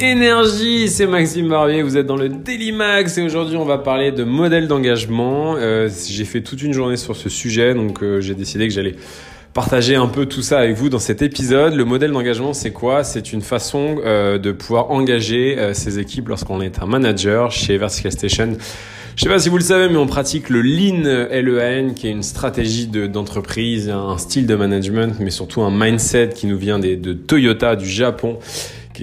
Énergie, c'est Maxime Barbier, vous êtes dans le Daily Max et aujourd'hui on va parler de modèle d'engagement. Euh, j'ai fait toute une journée sur ce sujet donc euh, j'ai décidé que j'allais partager un peu tout ça avec vous dans cet épisode. Le modèle d'engagement c'est quoi? C'est une façon euh, de pouvoir engager ses équipes lorsqu'on est un manager chez Vertical Station. Je sais pas si vous le savez, mais on pratique le Lean LEAN, qui est une stratégie d'entreprise, un style de management, mais surtout un mindset qui nous vient de Toyota du Japon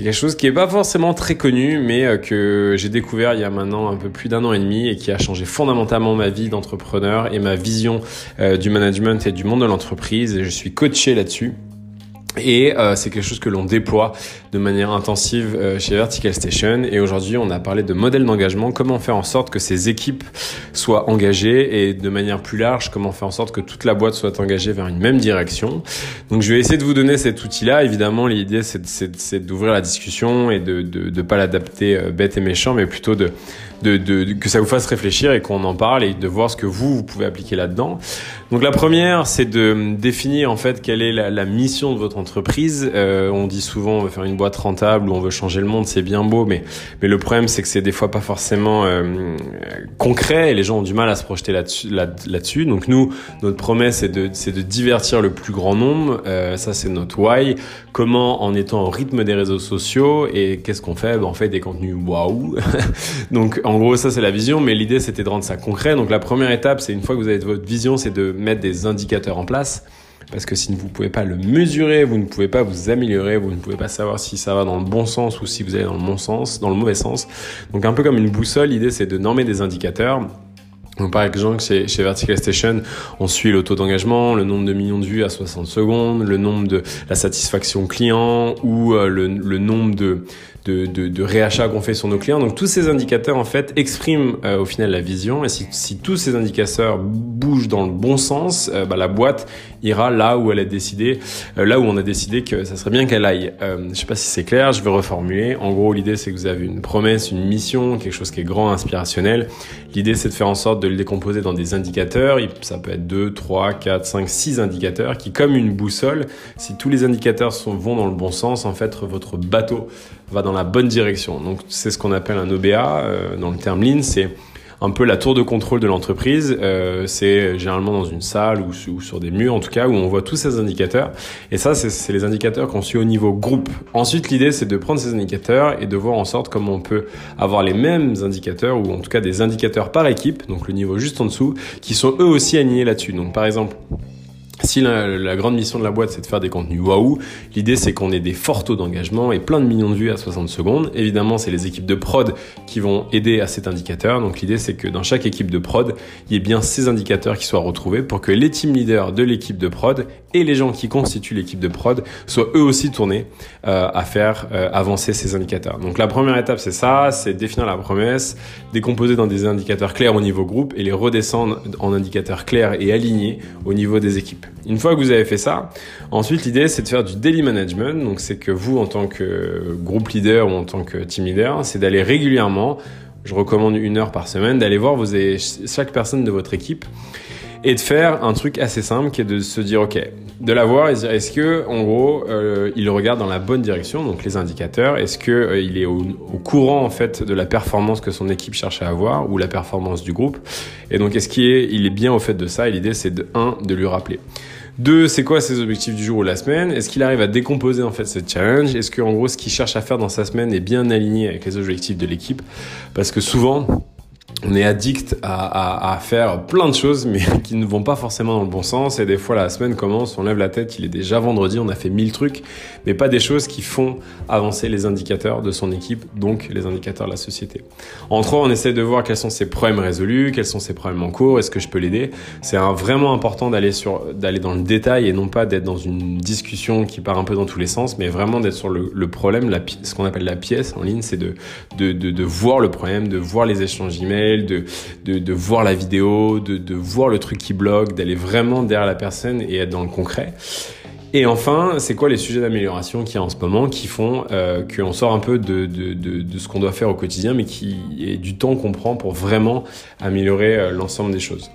quelque chose qui est pas forcément très connu, mais euh, que j'ai découvert il y a maintenant un peu plus d'un an et demi et qui a changé fondamentalement ma vie d'entrepreneur et ma vision euh, du management et du monde de l'entreprise. Je suis coaché là-dessus. Et euh, c'est quelque chose que l'on déploie de manière intensive euh, chez Vertical Station. Et aujourd'hui, on a parlé de modèle d'engagement, comment faire en sorte que ces équipes soient engagées et de manière plus large, comment faire en sorte que toute la boîte soit engagée vers une même direction. Donc je vais essayer de vous donner cet outil-là. Évidemment, l'idée, c'est d'ouvrir la discussion et de ne pas l'adapter euh, bête et méchant, mais plutôt de de, de, que ça vous fasse réfléchir et qu'on en parle et de voir ce que vous, vous pouvez appliquer là-dedans. Donc la première, c'est de définir en fait quelle est la, la mission de votre entreprise. Euh, on dit souvent on veut faire une boîte rentable ou on veut changer le monde, c'est bien beau, mais, mais le problème c'est que c'est des fois pas forcément euh, concret et les gens ont du mal à se projeter là-dessus. Là, dessus Donc nous, notre promesse c'est de, de divertir le plus grand nombre. Euh, ça c'est notre why. Comment en étant au rythme des réseaux sociaux et qu'est-ce qu'on fait? Ben, On fait des contenus waouh. Donc en gros, ça c'est la vision, mais l'idée c'était de rendre ça concret. Donc la première étape, c'est une fois que vous avez votre vision, c'est de mettre des indicateurs en place. Parce que si vous ne pouvez pas le mesurer, vous ne pouvez pas vous améliorer, vous ne pouvez pas savoir si ça va dans le bon sens ou si vous allez dans le bon sens, dans le mauvais sens. Donc un peu comme une boussole, l'idée c'est de normer des indicateurs. Donc par exemple, chez, Vertical Station, on suit le taux d'engagement, le nombre de millions de vues à 60 secondes, le nombre de la satisfaction client ou euh, le, nombre de, de, de, de réachats qu'on fait sur nos clients. Donc tous ces indicateurs en fait expriment euh, au final la vision et si, si, tous ces indicateurs bougent dans le bon sens, euh, bah, la boîte ira là où elle a décidé, euh, là où on a décidé que ça serait bien qu'elle aille. je sais pas si c'est clair, je vais reformuler. En gros, l'idée c'est que vous avez une promesse, une mission, quelque chose qui est grand, inspirationnel. L'idée c'est de faire en sorte de le décomposer dans des indicateurs. Ça peut être 2, 3, 4, 5, 6 indicateurs qui comme une boussole, si tous les indicateurs sont, vont dans le bon sens, en fait votre bateau va dans la bonne direction. Donc c'est ce qu'on appelle un OBA euh, dans le terme Lean, c'est un peu la tour de contrôle de l'entreprise. Euh, c'est généralement dans une salle ou, ou, sur des murs en tout cas où on voit tous ces indicateurs. Et ça, c'est les indicateurs qu'on suit au niveau groupe. Ensuite, l'idée, c'est de prendre ces indicateurs et de voir en sorte comment on peut avoir les mêmes indicateurs ou en tout cas des indicateurs par équipe, donc le niveau juste en dessous, qui sont eux aussi alignés là-dessus. Donc par exemple, si la, grande mission de la boîte c'est de faire des contenus waouh, l'idée c'est qu'on ait des forts taux d'engagement et plein de millions de vues à 60 secondes. Évidemment, c'est les équipes de prod qui vont aider à cet indicateur. Donc l'idée c'est que dans chaque équipe de prod, il y ait bien ces indicateurs qui soient retrouvés pour que les team leaders de l'équipe de prod et les gens qui constituent l'équipe de prod soient eux aussi tournés euh, à faire euh, avancer ces indicateurs. Donc la première étape c'est ça, c'est définir la promesse, décomposer dans des indicateurs clairs au niveau groupe et les redescendre en indicateurs clairs et alignés au niveau des équipes. Une fois que vous avez fait ça, ensuite l'idée c'est de faire du daily management. Donc c'est que vous en tant que groupe leader ou en tant que team leader, c'est d'aller régulièrement, je recommande une heure par semaine, d'aller voir chaque personne de votre équipe et de faire un truc assez simple qui est de se dire ok de la voir et dire est-ce que en gros euh, il regarde dans la bonne direction donc les indicateurs est-ce que euh, il est au, courant en fait de la performance que son équipe cherche à avoir ou la performance du groupe? Et donc est-ce qu'il est bien au fait de ça et l'idée c'est de un de lui rappeler. Deux, c'est quoi ses objectifs du jour ou la semaine? Est-ce qu'il arrive à décomposer en fait ce challenge? Est-ce que en gros ce qu'il cherche à faire dans sa semaine est bien aligné avec les objectifs de l'équipe? Parce que souvent, on est addict à, faire plein de choses, mais qui ne vont pas forcément dans le bon sens. Et des fois, la semaine commence, on lève la tête, il est déjà vendredi, on a fait mille trucs, mais pas des choses qui font avancer les indicateurs de son équipe, donc les indicateurs de la société. En trois, on essaie de voir quels sont ses problèmes résolus, quels sont ses problèmes en cours, est-ce que je peux l'aider? C'est vraiment important d'aller dans le détail et non pas d'être dans une discussion qui part un peu dans tous les sens, mais vraiment d'être sur le, problème, la, ce qu'on appelle la pièce en ligne, c'est de, de, de, voir le problème, de voir les échanges de, voir la vidéo, de, voir le truc qui bloque, d'aller vraiment derrière la personne et être dans le concret. Et enfin, c'est quoi les sujets d'amélioration qu'il y a en ce moment qui font euh, qu'on sort un peu de ce qu'on doit faire au quotidien, mais qui est du temps qu'on prend pour vraiment améliorer euh, l'ensemble des choses?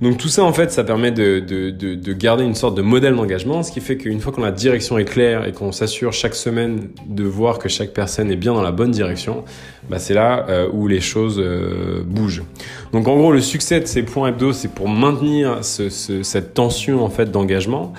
Donc tout ça en fait, ça permet de, de, de, de garder une sorte de modèle d'engagement, ce qui fait qu'une fois que la direction est claire et qu'on s'assure chaque semaine de voir que chaque personne est bien dans la bonne direction, bah c'est là euh, où les choses euh, bougent. Donc en gros, le succès de ces points hebdo, c'est pour maintenir ce, ce, cette tension en fait d'engagement.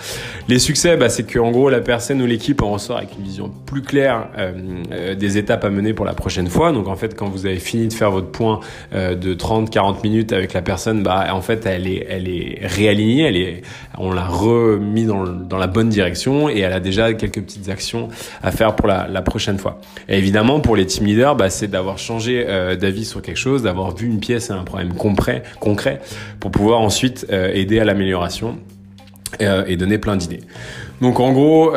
Les succès, bah, c'est que en gros la personne ou l'équipe en ressort avec une vision plus claire euh, des étapes à mener pour la prochaine fois. Donc en fait, quand vous avez fini de faire votre point de 30-40 minutes avec la personne, bah en fait elle est elle est réalignée, elle est, on l'a remis dans, la bonne direction et elle a déjà quelques petites actions à faire pour la, prochaine fois. Évidemment, pour les team leaders, bah, c'est d'avoir changé euh, d'avis sur quelque chose, d'avoir vu une pièce et un problème concret, concret pour pouvoir ensuite euh, aider à l'amélioration euh, et donner plein d'idées. Donc en gros,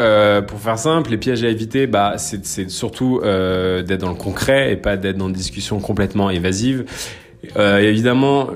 pour faire simple, les pièges à éviter, bah, c'est surtout d'être dans le concret et pas d'être dans des discussions complètement évasives. Euh, évidemment,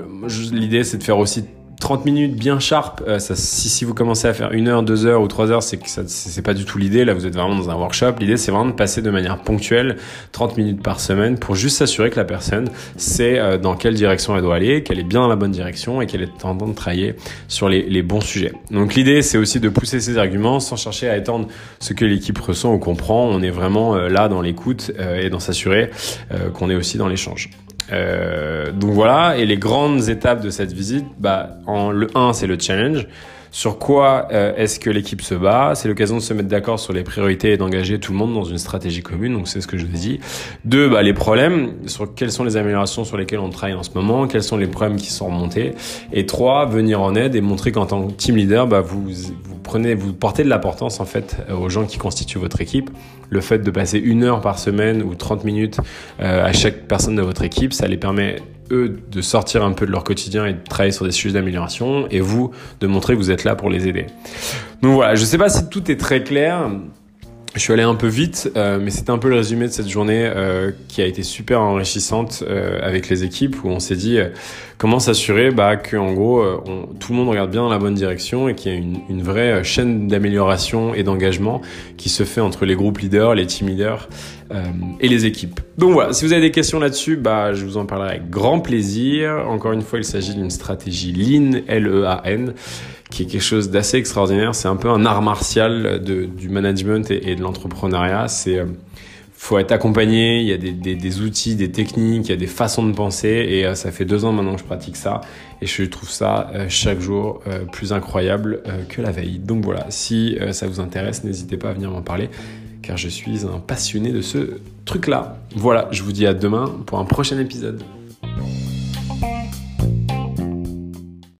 l'idée c'est de faire aussi 30 minutes bien sharp. Euh, ça, si, si vous commencez à faire une heure, deux heures ou trois heures, c'est que c'est pas du tout l'idée. Là, vous êtes vraiment dans un workshop. L'idée, c'est vraiment de passer de manière ponctuelle 30 minutes par semaine pour juste s'assurer que la personne sait euh, dans quelle direction elle doit aller, qu'elle est bien dans la bonne direction et qu'elle est en train de travailler sur les, les bons sujets. Donc, l'idée, c'est aussi de pousser ses arguments sans chercher à étendre ce que l'équipe ressent ou comprend. On est vraiment là dans l'écoute et dans s'assurer qu'on est aussi dans l'échange. Euh, donc voilà, et les grandes étapes de cette visite, bah, en, le 1, c'est le challenge. Sur quoi euh, est-ce que l'équipe se bat? C'est l'occasion de se mettre d'accord sur les priorités et d'engager tout le monde dans une stratégie commune. Donc c'est ce que je vous ai dit. Deux, bah, les problèmes. Sur quelles sont les améliorations sur lesquelles on travaille en ce moment? Quels sont les problèmes qui sont remontés? Et trois, venir en aide et montrer qu'en tant que team leader, bah, vous, vous vous portez de l'importance en fait aux gens qui constituent votre équipe. Le fait de passer une heure par semaine ou 30 minutes euh, à chaque personne de votre équipe, ça les permet eux de sortir un peu de leur quotidien et de travailler sur des sujets d'amélioration et vous de montrer que vous êtes là pour les aider. Donc voilà, je sais pas si tout est très clair. Je suis allé un peu vite, euh, mais c'était un peu le résumé de cette journée euh, qui a été super enrichissante euh, avec les équipes où on s'est dit comment s'assurer bah, que en gros on, tout le monde regarde bien dans la bonne direction et qu'il y a une, une vraie chaîne d'amélioration et d'engagement qui se fait entre les groupes leaders, les team leaders et les équipes. Donc voilà, si vous avez des questions là-dessus, bah, je vous en parlerai avec grand plaisir. Encore une fois, il s'agit d'une stratégie Lean, L-E-A-N qui est quelque chose d'assez extraordinaire. C'est un peu un art martial du management et, de l'entrepreneuriat. C'est euh, faut être accompagné, il y a des, outils, des techniques, il y a des façons de penser et euh, ça fait deux ans maintenant que je pratique ça et je trouve ça euh, chaque jour plus incroyable que la veille. Donc voilà, si ça vous intéresse, n'hésitez pas à venir m'en parler car je suis un passionné de ce truc-là. Voilà, je vous dis à demain pour un prochain épisode.